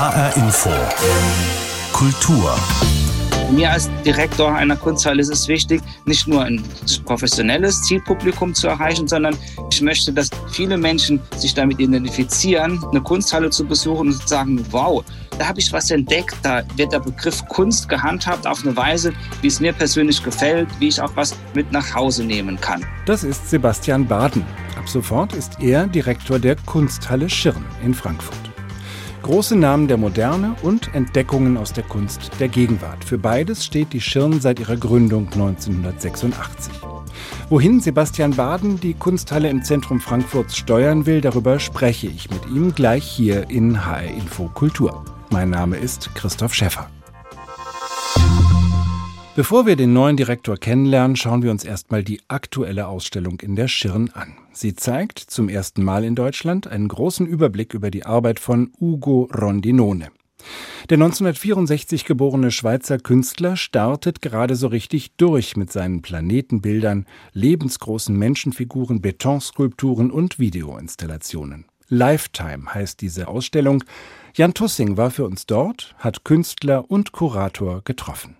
HR Info. Kultur. Mir als Direktor einer Kunsthalle ist es wichtig, nicht nur ein professionelles Zielpublikum zu erreichen, sondern ich möchte, dass viele Menschen sich damit identifizieren, eine Kunsthalle zu besuchen und sagen, wow, da habe ich was entdeckt, da wird der Begriff Kunst gehandhabt auf eine Weise, wie es mir persönlich gefällt, wie ich auch was mit nach Hause nehmen kann. Das ist Sebastian Baden. Ab sofort ist er Direktor der Kunsthalle Schirn in Frankfurt. Große Namen der Moderne und Entdeckungen aus der Kunst der Gegenwart. Für beides steht die Schirn seit ihrer Gründung 1986. Wohin Sebastian Baden die Kunsthalle im Zentrum Frankfurts steuern will, darüber spreche ich mit ihm gleich hier in HR Info Kultur. Mein Name ist Christoph Schäffer. Bevor wir den neuen Direktor kennenlernen, schauen wir uns erstmal die aktuelle Ausstellung in der Schirn an. Sie zeigt zum ersten Mal in Deutschland einen großen Überblick über die Arbeit von Ugo Rondinone. Der 1964 geborene Schweizer Künstler startet gerade so richtig durch mit seinen Planetenbildern, lebensgroßen Menschenfiguren, Betonskulpturen und Videoinstallationen. Lifetime heißt diese Ausstellung. Jan Tussing war für uns dort, hat Künstler und Kurator getroffen.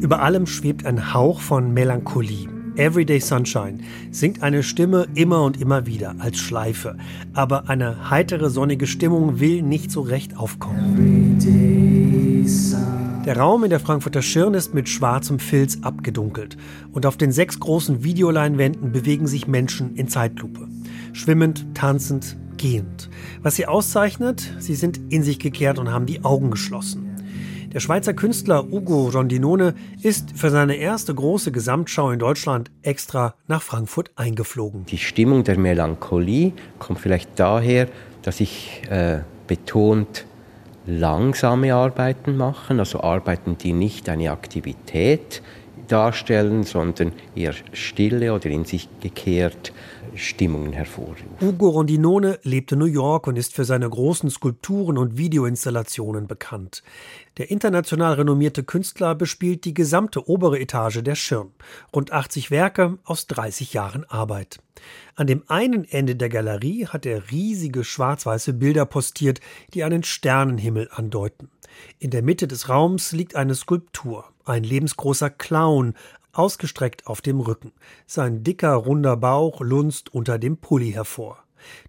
Über allem schwebt ein Hauch von Melancholie. Everyday Sunshine singt eine Stimme immer und immer wieder als Schleife, aber eine heitere sonnige Stimmung will nicht so recht aufkommen. Der Raum in der Frankfurter Schirn ist mit schwarzem Filz abgedunkelt und auf den sechs großen Videoleinwänden bewegen sich Menschen in Zeitlupe. Schwimmend, tanzend, gehend. Was sie auszeichnet, sie sind in sich gekehrt und haben die Augen geschlossen. Der Schweizer Künstler Ugo Rondinone ist für seine erste große Gesamtschau in Deutschland extra nach Frankfurt eingeflogen. Die Stimmung der Melancholie kommt vielleicht daher, dass ich äh, betont langsame Arbeiten machen, also Arbeiten, die nicht eine Aktivität darstellen, sondern eher stille oder in sich gekehrt Stimmungen hervorrufen. Ugo Rondinone lebt in New York und ist für seine großen Skulpturen und Videoinstallationen bekannt. Der international renommierte Künstler bespielt die gesamte obere Etage der Schirn. Rund 80 Werke aus 30 Jahren Arbeit. An dem einen Ende der Galerie hat er riesige schwarz-weiße Bilder postiert, die einen Sternenhimmel andeuten. In der Mitte des Raums liegt eine Skulptur, ein lebensgroßer Clown, ausgestreckt auf dem Rücken. Sein dicker, runder Bauch lunzt unter dem Pulli hervor.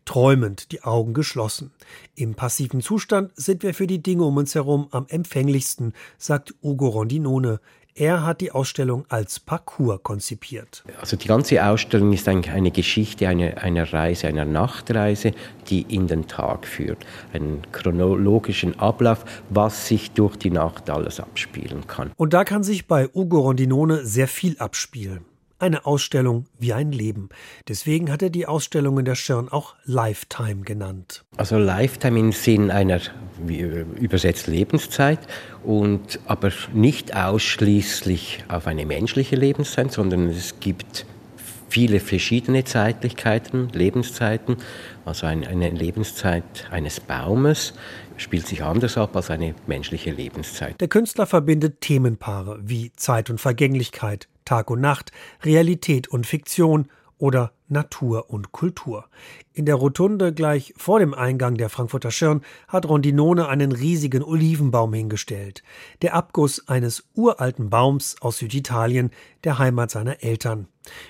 Träumend, die Augen geschlossen. Im passiven Zustand sind wir für die Dinge um uns herum am empfänglichsten, sagt Ugo Rondinone. Er hat die Ausstellung als Parcours konzipiert. Also die ganze Ausstellung ist eigentlich eine Geschichte einer, einer Reise, einer Nachtreise, die in den Tag führt. Einen chronologischen Ablauf, was sich durch die Nacht alles abspielen kann. Und da kann sich bei Ugo Rondinone sehr viel abspielen. Eine Ausstellung wie ein Leben. Deswegen hat er die Ausstellung in der Schirn auch Lifetime genannt. Also Lifetime im Sinn einer wie übersetzt Lebenszeit und aber nicht ausschließlich auf eine menschliche Lebenszeit, sondern es gibt viele verschiedene Zeitlichkeiten, Lebenszeiten. Also eine Lebenszeit eines Baumes spielt sich anders ab als eine menschliche Lebenszeit. Der Künstler verbindet Themenpaare wie Zeit und Vergänglichkeit, Tag und Nacht, Realität und Fiktion oder Natur und Kultur. In der Rotunde gleich vor dem Eingang der Frankfurter Schirn hat Rondinone einen riesigen Olivenbaum hingestellt. Der Abguss eines uralten Baums aus Süditalien, der Heimat seiner Eltern.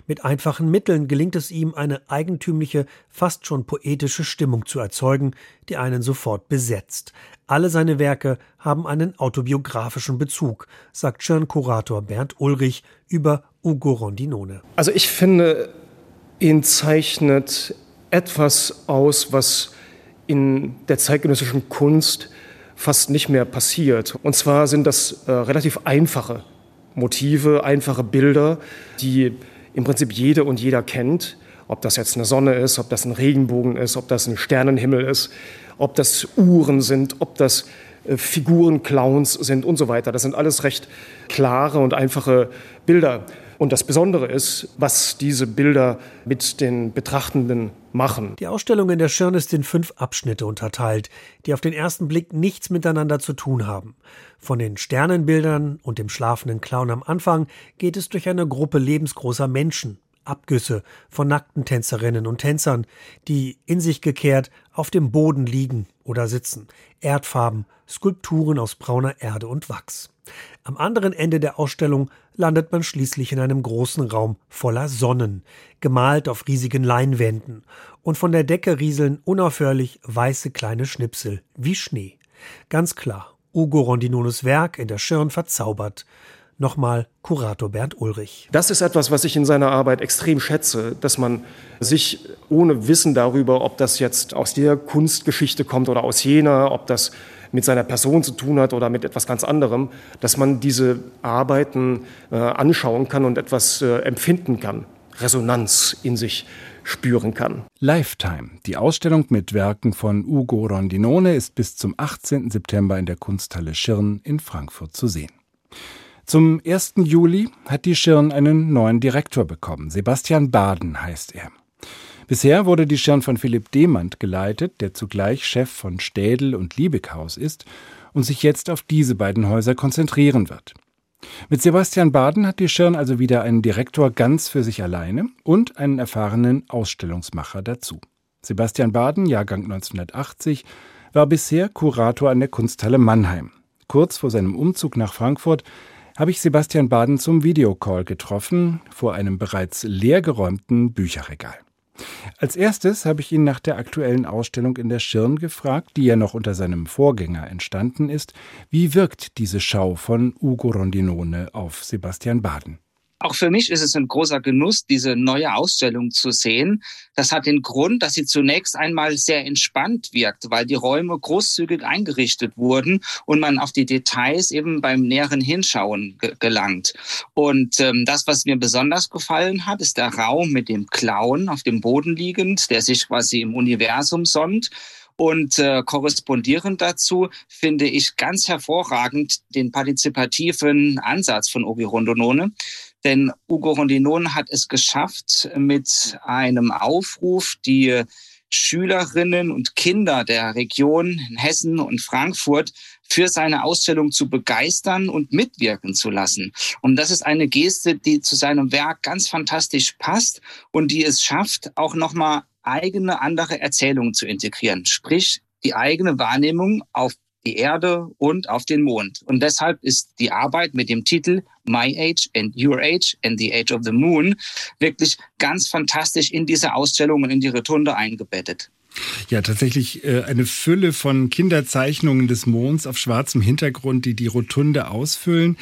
Mit einfachen Mitteln gelingt es ihm, eine eigentümliche, fast schon poetische Stimmung zu erzeugen, die einen sofort besetzt. Alle seine Werke haben einen autobiografischen Bezug, sagt Schirnkurator Bernd Ulrich über Ugo Rondinone. Also ich finde, ihn zeichnet etwas aus, was in der zeitgenössischen Kunst fast nicht mehr passiert. Und zwar sind das äh, relativ einfache Motive, einfache Bilder, die im Prinzip jede und jeder kennt. Ob das jetzt eine Sonne ist, ob das ein Regenbogen ist, ob das ein Sternenhimmel ist, ob das Uhren sind, ob das äh, Figuren, Clowns sind und so weiter. Das sind alles recht klare und einfache Bilder. Und das Besondere ist, was diese Bilder mit den Betrachtenden machen. Die Ausstellung in der Schirn ist in fünf Abschnitte unterteilt, die auf den ersten Blick nichts miteinander zu tun haben. Von den Sternenbildern und dem schlafenden Clown am Anfang geht es durch eine Gruppe lebensgroßer Menschen. Abgüsse von nackten Tänzerinnen und Tänzern, die in sich gekehrt auf dem Boden liegen oder sitzen, Erdfarben, Skulpturen aus brauner Erde und Wachs. Am anderen Ende der Ausstellung landet man schließlich in einem großen Raum voller Sonnen, gemalt auf riesigen Leinwänden, und von der Decke rieseln unaufhörlich weiße kleine Schnipsel wie Schnee. Ganz klar, Ugo Rondinones Werk in der Schirn verzaubert. Nochmal Kurator Bernd Ulrich. Das ist etwas, was ich in seiner Arbeit extrem schätze, dass man sich ohne Wissen darüber, ob das jetzt aus der Kunstgeschichte kommt oder aus jener, ob das mit seiner Person zu tun hat oder mit etwas ganz anderem, dass man diese Arbeiten äh, anschauen kann und etwas äh, empfinden kann, Resonanz in sich spüren kann. Lifetime, die Ausstellung mit Werken von Ugo Rondinone, ist bis zum 18. September in der Kunsthalle Schirn in Frankfurt zu sehen. Zum 1. Juli hat die Schirn einen neuen Direktor bekommen. Sebastian Baden heißt er. Bisher wurde die Schirn von Philipp Demand geleitet, der zugleich Chef von Städel und Liebighaus ist und sich jetzt auf diese beiden Häuser konzentrieren wird. Mit Sebastian Baden hat die Schirn also wieder einen Direktor ganz für sich alleine und einen erfahrenen Ausstellungsmacher dazu. Sebastian Baden, Jahrgang 1980, war bisher Kurator an der Kunsthalle Mannheim. Kurz vor seinem Umzug nach Frankfurt habe ich Sebastian Baden zum Videocall getroffen vor einem bereits leergeräumten Bücherregal. Als erstes habe ich ihn nach der aktuellen Ausstellung in der Schirn gefragt, die ja noch unter seinem Vorgänger entstanden ist. Wie wirkt diese Schau von Ugo Rondinone auf Sebastian Baden? Auch für mich ist es ein großer Genuss, diese neue Ausstellung zu sehen. Das hat den Grund, dass sie zunächst einmal sehr entspannt wirkt, weil die Räume großzügig eingerichtet wurden und man auf die Details eben beim näheren Hinschauen ge gelangt. Und ähm, das, was mir besonders gefallen hat, ist der Raum mit dem Clown auf dem Boden liegend, der sich quasi im Universum sonnt. Und äh, korrespondierend dazu finde ich ganz hervorragend den partizipativen Ansatz von Ogi Rondonone. Denn Ugo Rondinon hat es geschafft, mit einem Aufruf die Schülerinnen und Kinder der Region in Hessen und Frankfurt für seine Ausstellung zu begeistern und mitwirken zu lassen. Und das ist eine Geste, die zu seinem Werk ganz fantastisch passt und die es schafft, auch nochmal eigene andere Erzählungen zu integrieren. Sprich, die eigene Wahrnehmung auf die Erde und auf den Mond. Und deshalb ist die Arbeit mit dem Titel My Age and Your Age and the Age of the Moon wirklich ganz fantastisch in diese Ausstellung und in die Rotunde eingebettet. Ja, tatsächlich äh, eine Fülle von Kinderzeichnungen des Monds auf schwarzem Hintergrund, die die Rotunde ausfüllen.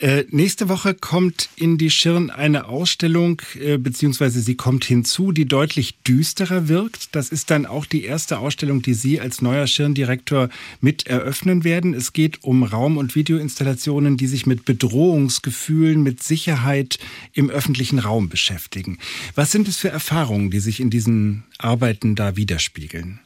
Äh, nächste Woche kommt in die Schirn eine Ausstellung, äh, beziehungsweise sie kommt hinzu, die deutlich düsterer wirkt. Das ist dann auch die erste Ausstellung, die Sie als neuer Schirndirektor mit eröffnen werden. Es geht um Raum- und Videoinstallationen, die sich mit Bedrohungsgefühlen, mit Sicherheit im öffentlichen Raum beschäftigen. Was sind es für Erfahrungen, die sich in diesen Arbeiten da widerspiegeln?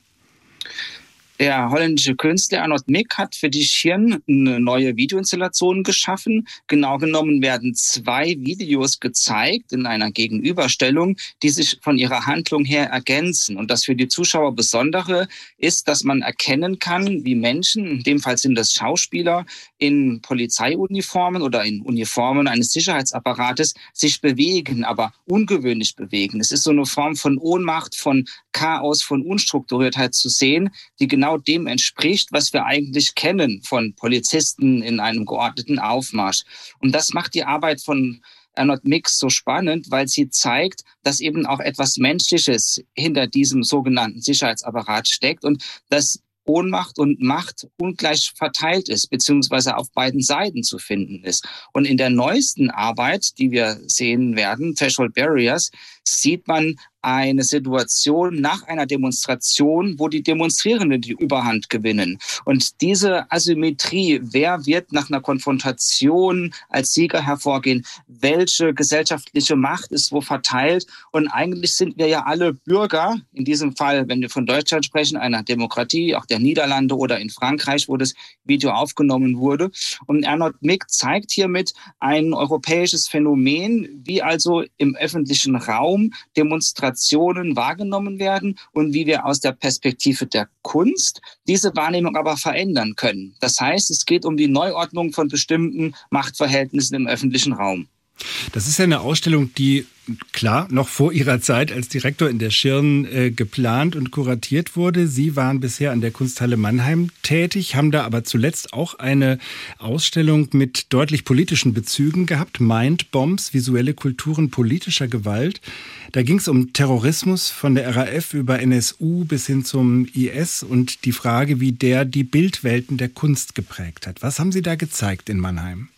Der holländische Künstler Arnold Mick hat für die Schirn eine neue Videoinstallation geschaffen. Genau genommen werden zwei Videos gezeigt in einer Gegenüberstellung, die sich von ihrer Handlung her ergänzen. Und das für die Zuschauer Besondere ist, dass man erkennen kann, wie Menschen, in dem Fall sind das Schauspieler, in Polizeiuniformen oder in Uniformen eines Sicherheitsapparates sich bewegen, aber ungewöhnlich bewegen. Es ist so eine Form von Ohnmacht, von Chaos, von Unstrukturiertheit zu sehen, die genau genau dem entspricht, was wir eigentlich kennen von Polizisten in einem geordneten Aufmarsch. Und das macht die Arbeit von Arnold Mix so spannend, weil sie zeigt, dass eben auch etwas Menschliches hinter diesem sogenannten Sicherheitsapparat steckt und dass Ohnmacht und Macht ungleich verteilt ist, beziehungsweise auf beiden Seiten zu finden ist. Und in der neuesten Arbeit, die wir sehen werden, Threshold Barriers, sieht man eine Situation nach einer Demonstration, wo die Demonstrierenden die Überhand gewinnen. Und diese Asymmetrie, wer wird nach einer Konfrontation als Sieger hervorgehen, welche gesellschaftliche Macht ist wo verteilt. Und eigentlich sind wir ja alle Bürger, in diesem Fall, wenn wir von Deutschland sprechen, einer Demokratie, auch der Niederlande oder in Frankreich, wo das Video aufgenommen wurde. Und Arnold Mick zeigt hiermit ein europäisches Phänomen, wie also im öffentlichen Raum Demonstrationen Situationen wahrgenommen werden und wie wir aus der Perspektive der Kunst diese Wahrnehmung aber verändern können. Das heißt, es geht um die Neuordnung von bestimmten Machtverhältnissen im öffentlichen Raum. Das ist ja eine Ausstellung, die klar noch vor Ihrer Zeit als Direktor in der Schirn äh, geplant und kuratiert wurde. Sie waren bisher an der Kunsthalle Mannheim tätig, haben da aber zuletzt auch eine Ausstellung mit deutlich politischen Bezügen gehabt. Mind Bombs, visuelle Kulturen politischer Gewalt. Da ging es um Terrorismus von der RAF über NSU bis hin zum IS und die Frage, wie der die Bildwelten der Kunst geprägt hat. Was haben Sie da gezeigt in Mannheim?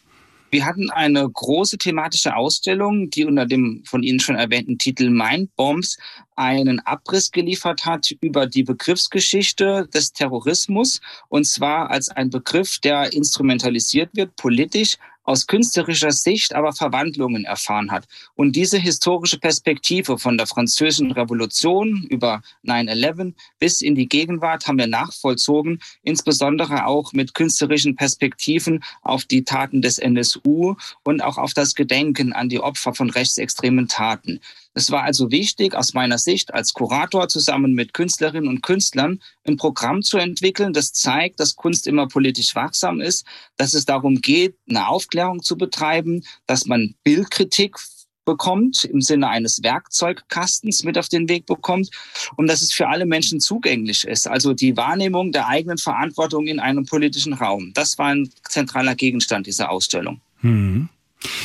Wir hatten eine große thematische Ausstellung, die unter dem von Ihnen schon erwähnten Titel Mind Bombs einen Abriss geliefert hat über die Begriffsgeschichte des Terrorismus und zwar als ein Begriff, der instrumentalisiert wird politisch, aus künstlerischer Sicht aber Verwandlungen erfahren hat. Und diese historische Perspektive von der französischen Revolution über 9-11 bis in die Gegenwart haben wir nachvollzogen, insbesondere auch mit künstlerischen Perspektiven auf die Taten des NSU und auch auf das Gedenken an die Opfer von rechtsextremen Taten. Es war also wichtig, aus meiner Sicht als Kurator zusammen mit Künstlerinnen und Künstlern ein Programm zu entwickeln, das zeigt, dass Kunst immer politisch wachsam ist, dass es darum geht, eine Aufklärung zu betreiben, dass man Bildkritik bekommt, im Sinne eines Werkzeugkastens mit auf den Weg bekommt und dass es für alle Menschen zugänglich ist. Also die Wahrnehmung der eigenen Verantwortung in einem politischen Raum. Das war ein zentraler Gegenstand dieser Ausstellung. Hm.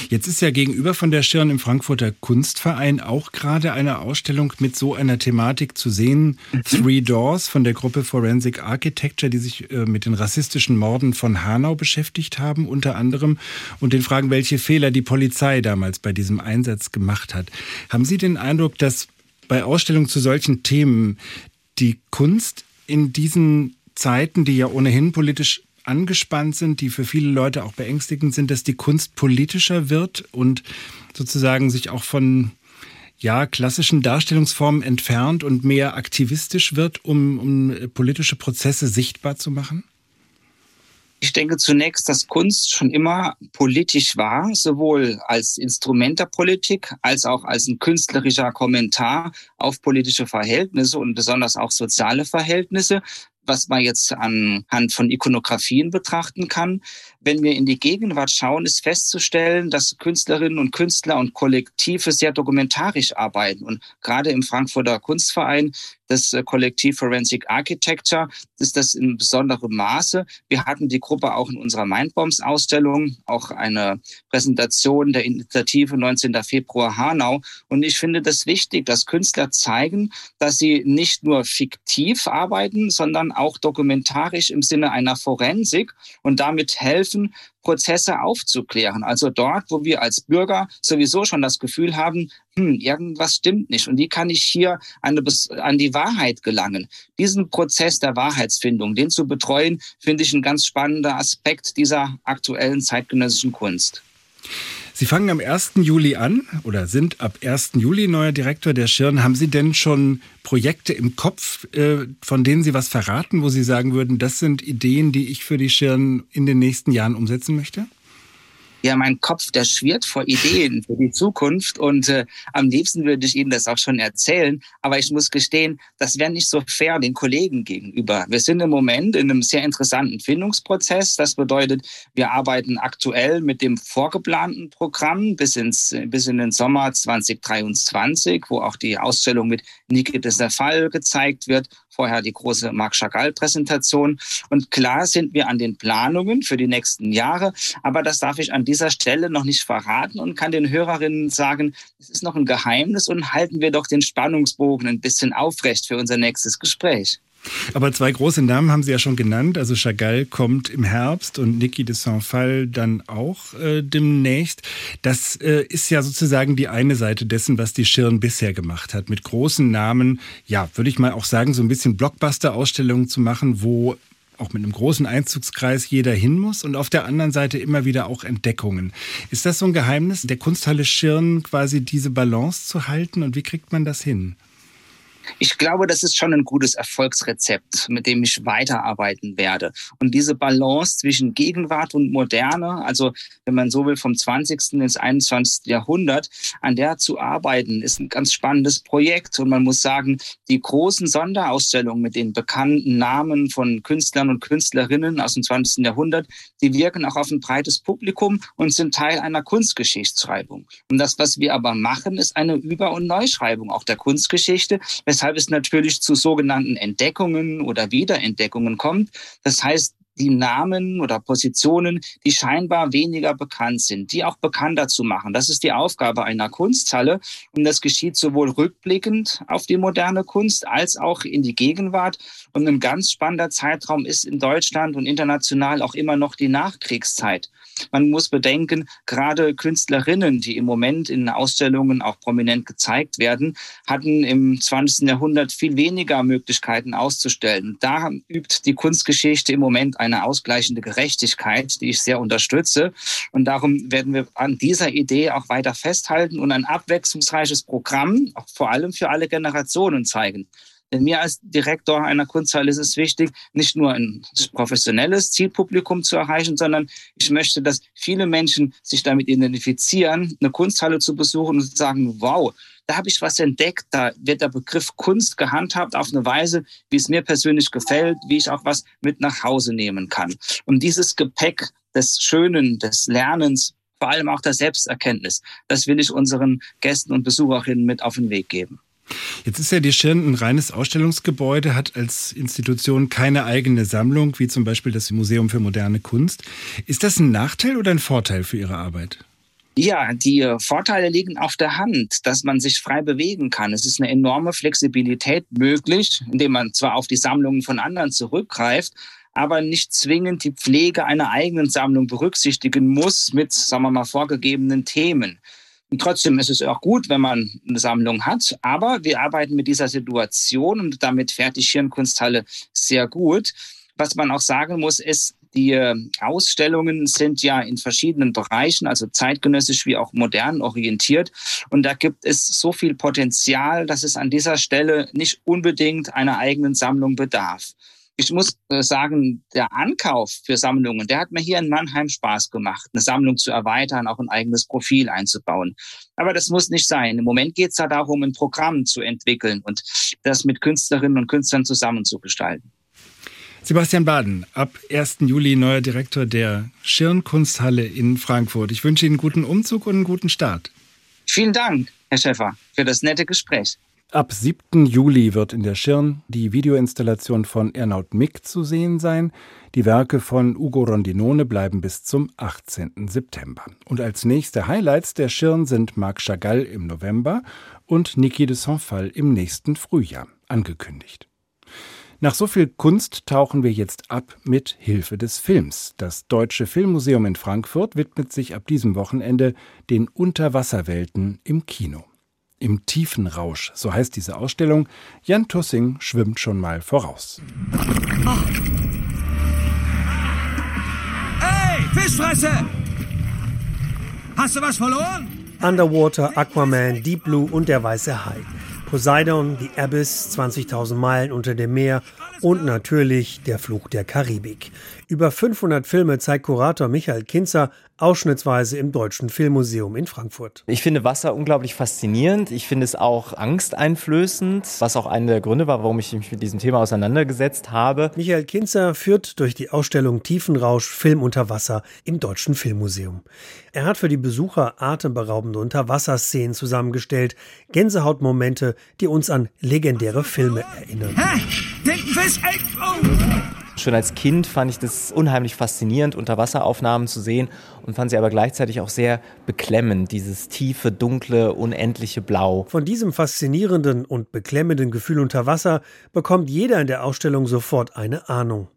Jetzt ist ja gegenüber von der Stirn im Frankfurter Kunstverein auch gerade eine Ausstellung mit so einer Thematik zu sehen. Mhm. Three Doors von der Gruppe Forensic Architecture, die sich äh, mit den rassistischen Morden von Hanau beschäftigt haben, unter anderem, und den Fragen, welche Fehler die Polizei damals bei diesem Einsatz gemacht hat. Haben Sie den Eindruck, dass bei Ausstellungen zu solchen Themen die Kunst in diesen Zeiten, die ja ohnehin politisch angespannt sind, die für viele Leute auch beängstigend sind, dass die Kunst politischer wird und sozusagen sich auch von ja, klassischen Darstellungsformen entfernt und mehr aktivistisch wird, um, um politische Prozesse sichtbar zu machen? Ich denke zunächst, dass Kunst schon immer politisch war, sowohl als Instrument der Politik als auch als ein künstlerischer Kommentar auf politische Verhältnisse und besonders auch soziale Verhältnisse was man jetzt anhand von Ikonografien betrachten kann. Wenn wir in die Gegenwart schauen, ist festzustellen, dass Künstlerinnen und Künstler und Kollektive sehr dokumentarisch arbeiten. Und gerade im Frankfurter Kunstverein das äh, Kollektiv Forensic Architecture ist das in besonderem Maße. Wir hatten die Gruppe auch in unserer Mindbombs-Ausstellung, auch eine Präsentation der Initiative 19. Februar Hanau. Und ich finde das wichtig, dass Künstler zeigen, dass sie nicht nur fiktiv arbeiten, sondern auch dokumentarisch im Sinne einer Forensik und damit helfen, Prozesse aufzuklären. Also dort, wo wir als Bürger sowieso schon das Gefühl haben, hm, irgendwas stimmt nicht und wie kann ich hier an, an die Wahrheit gelangen. Diesen Prozess der Wahrheitsfindung, den zu betreuen, finde ich ein ganz spannender Aspekt dieser aktuellen zeitgenössischen Kunst. Sie fangen am 1. Juli an oder sind ab 1. Juli neuer Direktor der Schirn. Haben Sie denn schon Projekte im Kopf, äh, von denen Sie was verraten, wo Sie sagen würden, das sind Ideen, die ich für die Schirn in den nächsten Jahren umsetzen möchte? Ja, mein Kopf, der schwirrt vor Ideen für die Zukunft und äh, am liebsten würde ich Ihnen das auch schon erzählen. Aber ich muss gestehen, das wäre nicht so fair den Kollegen gegenüber. Wir sind im Moment in einem sehr interessanten Findungsprozess. Das bedeutet, wir arbeiten aktuell mit dem vorgeplanten Programm bis, ins, bis in den Sommer 2023, wo auch die Ausstellung mit Niki de Fall gezeigt wird vorher die große Marc Chagall-Präsentation. Und klar sind wir an den Planungen für die nächsten Jahre, aber das darf ich an dieser Stelle noch nicht verraten und kann den Hörerinnen sagen, es ist noch ein Geheimnis und halten wir doch den Spannungsbogen ein bisschen aufrecht für unser nächstes Gespräch. Aber zwei große Namen haben Sie ja schon genannt. Also Chagall kommt im Herbst und Niki de Saint-Phal dann auch äh, demnächst. Das äh, ist ja sozusagen die eine Seite dessen, was die Schirn bisher gemacht hat. Mit großen Namen, ja, würde ich mal auch sagen, so ein bisschen Blockbuster-Ausstellungen zu machen, wo auch mit einem großen Einzugskreis jeder hin muss und auf der anderen Seite immer wieder auch Entdeckungen. Ist das so ein Geheimnis der Kunsthalle Schirn, quasi diese Balance zu halten und wie kriegt man das hin? Ich glaube, das ist schon ein gutes Erfolgsrezept, mit dem ich weiterarbeiten werde. Und diese Balance zwischen Gegenwart und Moderne, also wenn man so will, vom 20. ins 21. Jahrhundert, an der zu arbeiten, ist ein ganz spannendes Projekt. Und man muss sagen, die großen Sonderausstellungen mit den bekannten Namen von Künstlern und Künstlerinnen aus dem 20. Jahrhundert, die wirken auch auf ein breites Publikum und sind Teil einer Kunstgeschichtsschreibung. Und das, was wir aber machen, ist eine Über- und Neuschreibung auch der Kunstgeschichte, weshalb es natürlich zu sogenannten Entdeckungen oder Wiederentdeckungen kommt. Das heißt, die Namen oder Positionen, die scheinbar weniger bekannt sind, die auch bekannter zu machen. Das ist die Aufgabe einer Kunsthalle. Und das geschieht sowohl rückblickend auf die moderne Kunst als auch in die Gegenwart. Und ein ganz spannender Zeitraum ist in Deutschland und international auch immer noch die Nachkriegszeit. Man muss bedenken, gerade Künstlerinnen, die im Moment in Ausstellungen auch prominent gezeigt werden, hatten im 20. Jahrhundert viel weniger Möglichkeiten auszustellen. Da übt die Kunstgeschichte im Moment ein eine ausgleichende Gerechtigkeit, die ich sehr unterstütze. Und darum werden wir an dieser Idee auch weiter festhalten und ein abwechslungsreiches Programm, vor allem für alle Generationen zeigen. Mir als Direktor einer Kunsthalle ist es wichtig, nicht nur ein professionelles Zielpublikum zu erreichen, sondern ich möchte, dass viele Menschen sich damit identifizieren, eine Kunsthalle zu besuchen und sagen, wow, da habe ich was entdeckt, da wird der Begriff Kunst gehandhabt auf eine Weise, wie es mir persönlich gefällt, wie ich auch was mit nach Hause nehmen kann. Und dieses Gepäck des Schönen, des Lernens, vor allem auch der Selbsterkenntnis, das will ich unseren Gästen und Besucherinnen mit auf den Weg geben. Jetzt ist ja die Schirn ein reines Ausstellungsgebäude, hat als Institution keine eigene Sammlung, wie zum Beispiel das Museum für moderne Kunst. Ist das ein Nachteil oder ein Vorteil für Ihre Arbeit? Ja, die Vorteile liegen auf der Hand, dass man sich frei bewegen kann. Es ist eine enorme Flexibilität möglich, indem man zwar auf die Sammlungen von anderen zurückgreift, aber nicht zwingend die Pflege einer eigenen Sammlung berücksichtigen muss mit, sagen wir mal, vorgegebenen Themen. Und trotzdem ist es auch gut, wenn man eine Sammlung hat. Aber wir arbeiten mit dieser Situation und damit fährt die Schirnkunsthalle sehr gut. Was man auch sagen muss, ist, die äh, Ausstellungen sind ja in verschiedenen Bereichen, also zeitgenössisch wie auch modern orientiert. Und da gibt es so viel Potenzial, dass es an dieser Stelle nicht unbedingt einer eigenen Sammlung bedarf. Ich muss äh, sagen, der Ankauf für Sammlungen, der hat mir hier in Mannheim Spaß gemacht, eine Sammlung zu erweitern, auch ein eigenes Profil einzubauen. Aber das muss nicht sein. Im Moment geht es da darum, ein Programm zu entwickeln und das mit Künstlerinnen und Künstlern zusammen zu gestalten. Sebastian Baden, ab 1. Juli neuer Direktor der Schirnkunsthalle in Frankfurt. Ich wünsche Ihnen einen guten Umzug und einen guten Start. Vielen Dank, Herr Schäfer, für das nette Gespräch. Ab 7. Juli wird in der Schirn die Videoinstallation von Ernaut Mick zu sehen sein. Die Werke von Ugo Rondinone bleiben bis zum 18. September. Und als nächste Highlights der Schirn sind Marc Chagall im November und Niki de Saint-Phal im nächsten Frühjahr angekündigt. Nach so viel Kunst tauchen wir jetzt ab mit Hilfe des Films. Das Deutsche Filmmuseum in Frankfurt widmet sich ab diesem Wochenende den Unterwasserwelten im Kino. Im tiefen Rausch, so heißt diese Ausstellung. Jan Tussing schwimmt schon mal voraus. Hey, Fischfresse! Hast du was verloren? Underwater, Aquaman, Deep Blue und der weiße Hai. Poseidon, die Abyss, 20.000 Meilen unter dem Meer und natürlich der Fluch der Karibik. Über 500 Filme zeigt Kurator Michael Kinzer ausschnittsweise im Deutschen Filmmuseum in Frankfurt. Ich finde Wasser unglaublich faszinierend. Ich finde es auch angsteinflößend, was auch einer der Gründe war, warum ich mich mit diesem Thema auseinandergesetzt habe. Michael Kinzer führt durch die Ausstellung Tiefenrausch Film unter Wasser im Deutschen Filmmuseum. Er hat für die Besucher atemberaubende Unterwasserszenen zusammengestellt, Gänsehautmomente, die uns an legendäre Filme erinnern. Hä? Tintenfisch! Ey, oh. Schon als Kind fand ich das unheimlich faszinierend, Unterwasseraufnahmen zu sehen und fand sie aber gleichzeitig auch sehr beklemmend, dieses tiefe, dunkle, unendliche Blau. Von diesem faszinierenden und beklemmenden Gefühl unter Wasser bekommt jeder in der Ausstellung sofort eine Ahnung.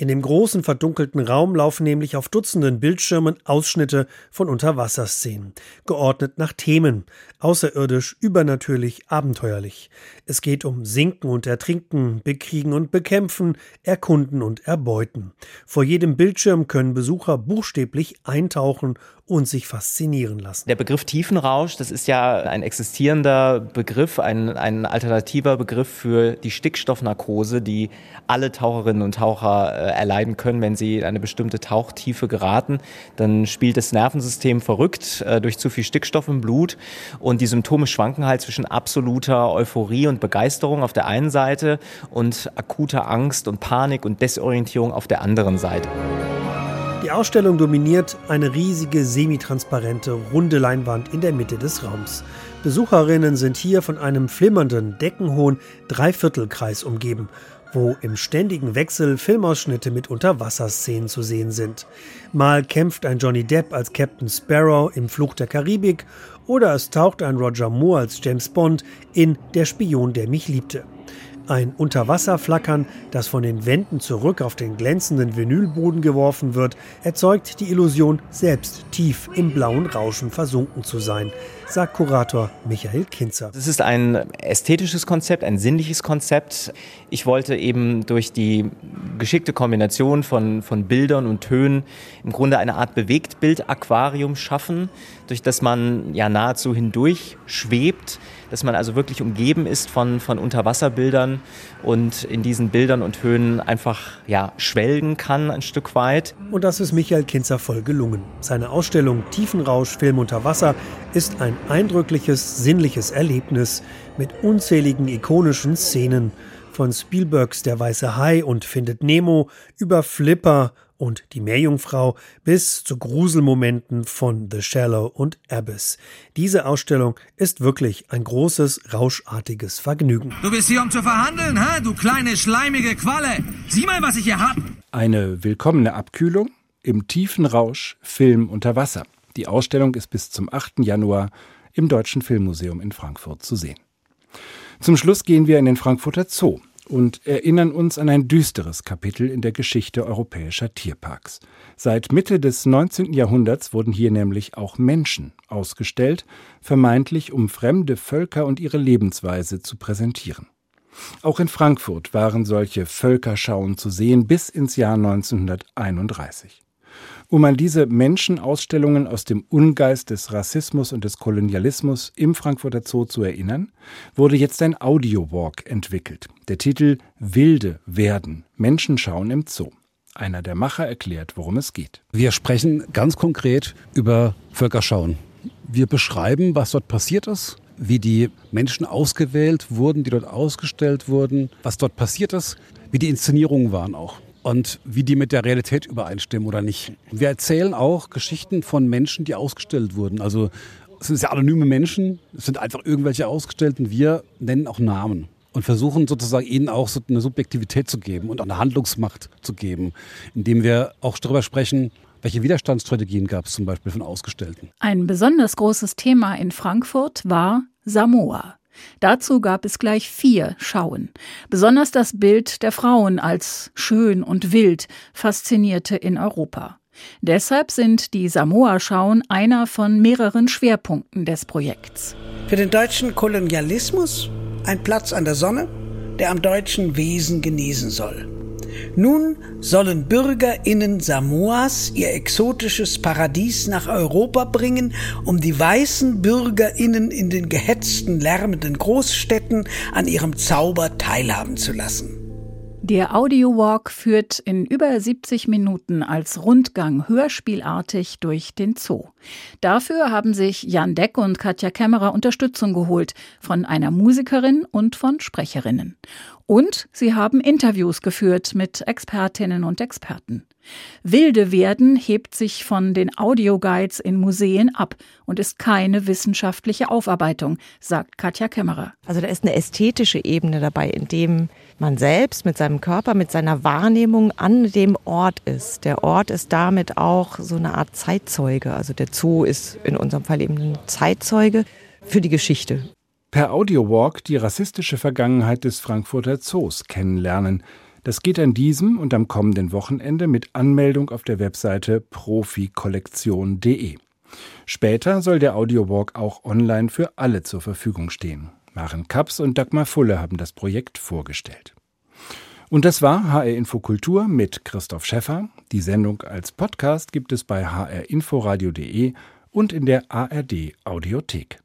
In dem großen verdunkelten Raum laufen nämlich auf Dutzenden Bildschirmen Ausschnitte von Unterwasserszenen, geordnet nach Themen, außerirdisch, übernatürlich, abenteuerlich. Es geht um Sinken und Ertrinken, Bekriegen und Bekämpfen, Erkunden und Erbeuten. Vor jedem Bildschirm können Besucher buchstäblich eintauchen und sich faszinieren lassen. Der Begriff Tiefenrausch, das ist ja ein existierender Begriff, ein, ein alternativer Begriff für die Stickstoffnarkose, die alle Taucherinnen und Taucher äh, erleiden können, wenn sie in eine bestimmte Tauchtiefe geraten. Dann spielt das Nervensystem verrückt äh, durch zu viel Stickstoff im Blut und die Symptome schwanken halt zwischen absoluter Euphorie und Begeisterung auf der einen Seite und akuter Angst und Panik und Desorientierung auf der anderen Seite. Die Ausstellung dominiert eine riesige semitransparente runde Leinwand in der Mitte des Raums. Besucherinnen sind hier von einem flimmernden, deckenhohen Dreiviertelkreis umgeben, wo im ständigen Wechsel Filmausschnitte mit Unterwasserszenen zu sehen sind. Mal kämpft ein Johnny Depp als Captain Sparrow im Fluch der Karibik oder es taucht ein Roger Moore als James Bond in Der Spion, der mich liebte. Ein Unterwasserflackern, das von den Wänden zurück auf den glänzenden Vinylboden geworfen wird, erzeugt die Illusion, selbst tief im blauen Rauschen versunken zu sein, sagt Kurator Michael Kinzer. Es ist ein ästhetisches Konzept, ein sinnliches Konzept. Ich wollte eben durch die geschickte Kombination von, von Bildern und Tönen im Grunde eine Art Bewegtbild-Aquarium schaffen, durch das man ja nahezu hindurch schwebt dass man also wirklich umgeben ist von, von Unterwasserbildern und in diesen Bildern und Höhen einfach ja, schwelgen kann ein Stück weit. Und das ist Michael Kinzer voll gelungen. Seine Ausstellung Tiefenrausch Film unter Wasser ist ein eindrückliches, sinnliches Erlebnis mit unzähligen ikonischen Szenen. Von Spielbergs Der weiße Hai und Findet Nemo über Flipper und die Meerjungfrau bis zu Gruselmomenten von The Shallow und Abyss. Diese Ausstellung ist wirklich ein großes, rauschartiges Vergnügen. Du bist hier, um zu verhandeln, hä? du kleine, schleimige Qualle. Sieh mal, was ich hier hab. Eine willkommene Abkühlung im tiefen Rausch Film unter Wasser. Die Ausstellung ist bis zum 8. Januar im Deutschen Filmmuseum in Frankfurt zu sehen. Zum Schluss gehen wir in den Frankfurter Zoo und erinnern uns an ein düsteres Kapitel in der Geschichte europäischer Tierparks. Seit Mitte des 19. Jahrhunderts wurden hier nämlich auch Menschen ausgestellt, vermeintlich um fremde Völker und ihre Lebensweise zu präsentieren. Auch in Frankfurt waren solche Völkerschauen zu sehen bis ins Jahr 1931. Um an diese Menschenausstellungen aus dem Ungeist des Rassismus und des Kolonialismus im Frankfurter Zoo zu erinnern, wurde jetzt ein Audiowalk entwickelt. Der Titel Wilde werden Menschen schauen im Zoo. Einer der Macher erklärt, worum es geht. Wir sprechen ganz konkret über Völkerschauen. Wir beschreiben, was dort passiert ist, wie die Menschen ausgewählt wurden, die dort ausgestellt wurden, was dort passiert ist, wie die Inszenierungen waren auch und wie die mit der Realität übereinstimmen oder nicht. Wir erzählen auch Geschichten von Menschen, die ausgestellt wurden. Also es sind ja anonyme Menschen, es sind einfach irgendwelche Ausgestellten. Wir nennen auch Namen und versuchen sozusagen ihnen auch so eine Subjektivität zu geben und eine Handlungsmacht zu geben, indem wir auch darüber sprechen, welche Widerstandsstrategien gab es zum Beispiel von Ausgestellten. Ein besonders großes Thema in Frankfurt war Samoa. Dazu gab es gleich vier Schauen. Besonders das Bild der Frauen als schön und wild faszinierte in Europa. Deshalb sind die Samoa-Schauen einer von mehreren Schwerpunkten des Projekts. Für den deutschen Kolonialismus ein Platz an der Sonne, der am deutschen Wesen genesen soll. Nun sollen BürgerInnen Samoas ihr exotisches Paradies nach Europa bringen, um die weißen BürgerInnen in den gehetzten, lärmenden Großstädten an ihrem Zauber teilhaben zu lassen. Der Audiowalk führt in über 70 Minuten als Rundgang hörspielartig durch den Zoo. Dafür haben sich Jan Deck und Katja Kämmerer Unterstützung geholt von einer Musikerin und von Sprecherinnen. Und sie haben Interviews geführt mit Expertinnen und Experten. Wilde Werden hebt sich von den Audioguides in Museen ab und ist keine wissenschaftliche Aufarbeitung, sagt Katja Kämmerer. Also da ist eine ästhetische Ebene dabei, in dem man selbst mit seinem Körper, mit seiner Wahrnehmung an dem Ort ist. Der Ort ist damit auch so eine Art Zeitzeuge. Also der Zoo ist in unserem Fall eben ein Zeitzeuge für die Geschichte. Per Audiowalk die rassistische Vergangenheit des Frankfurter Zoos kennenlernen. Das geht an diesem und am kommenden Wochenende mit Anmeldung auf der Webseite profikollektion.de. Später soll der Audiowalk auch online für alle zur Verfügung stehen. Maren Kaps und Dagmar Fulle haben das Projekt vorgestellt. Und das war HR Infokultur mit Christoph Schäffer. Die Sendung als Podcast gibt es bei hrinforadio.de und in der ARD Audiothek.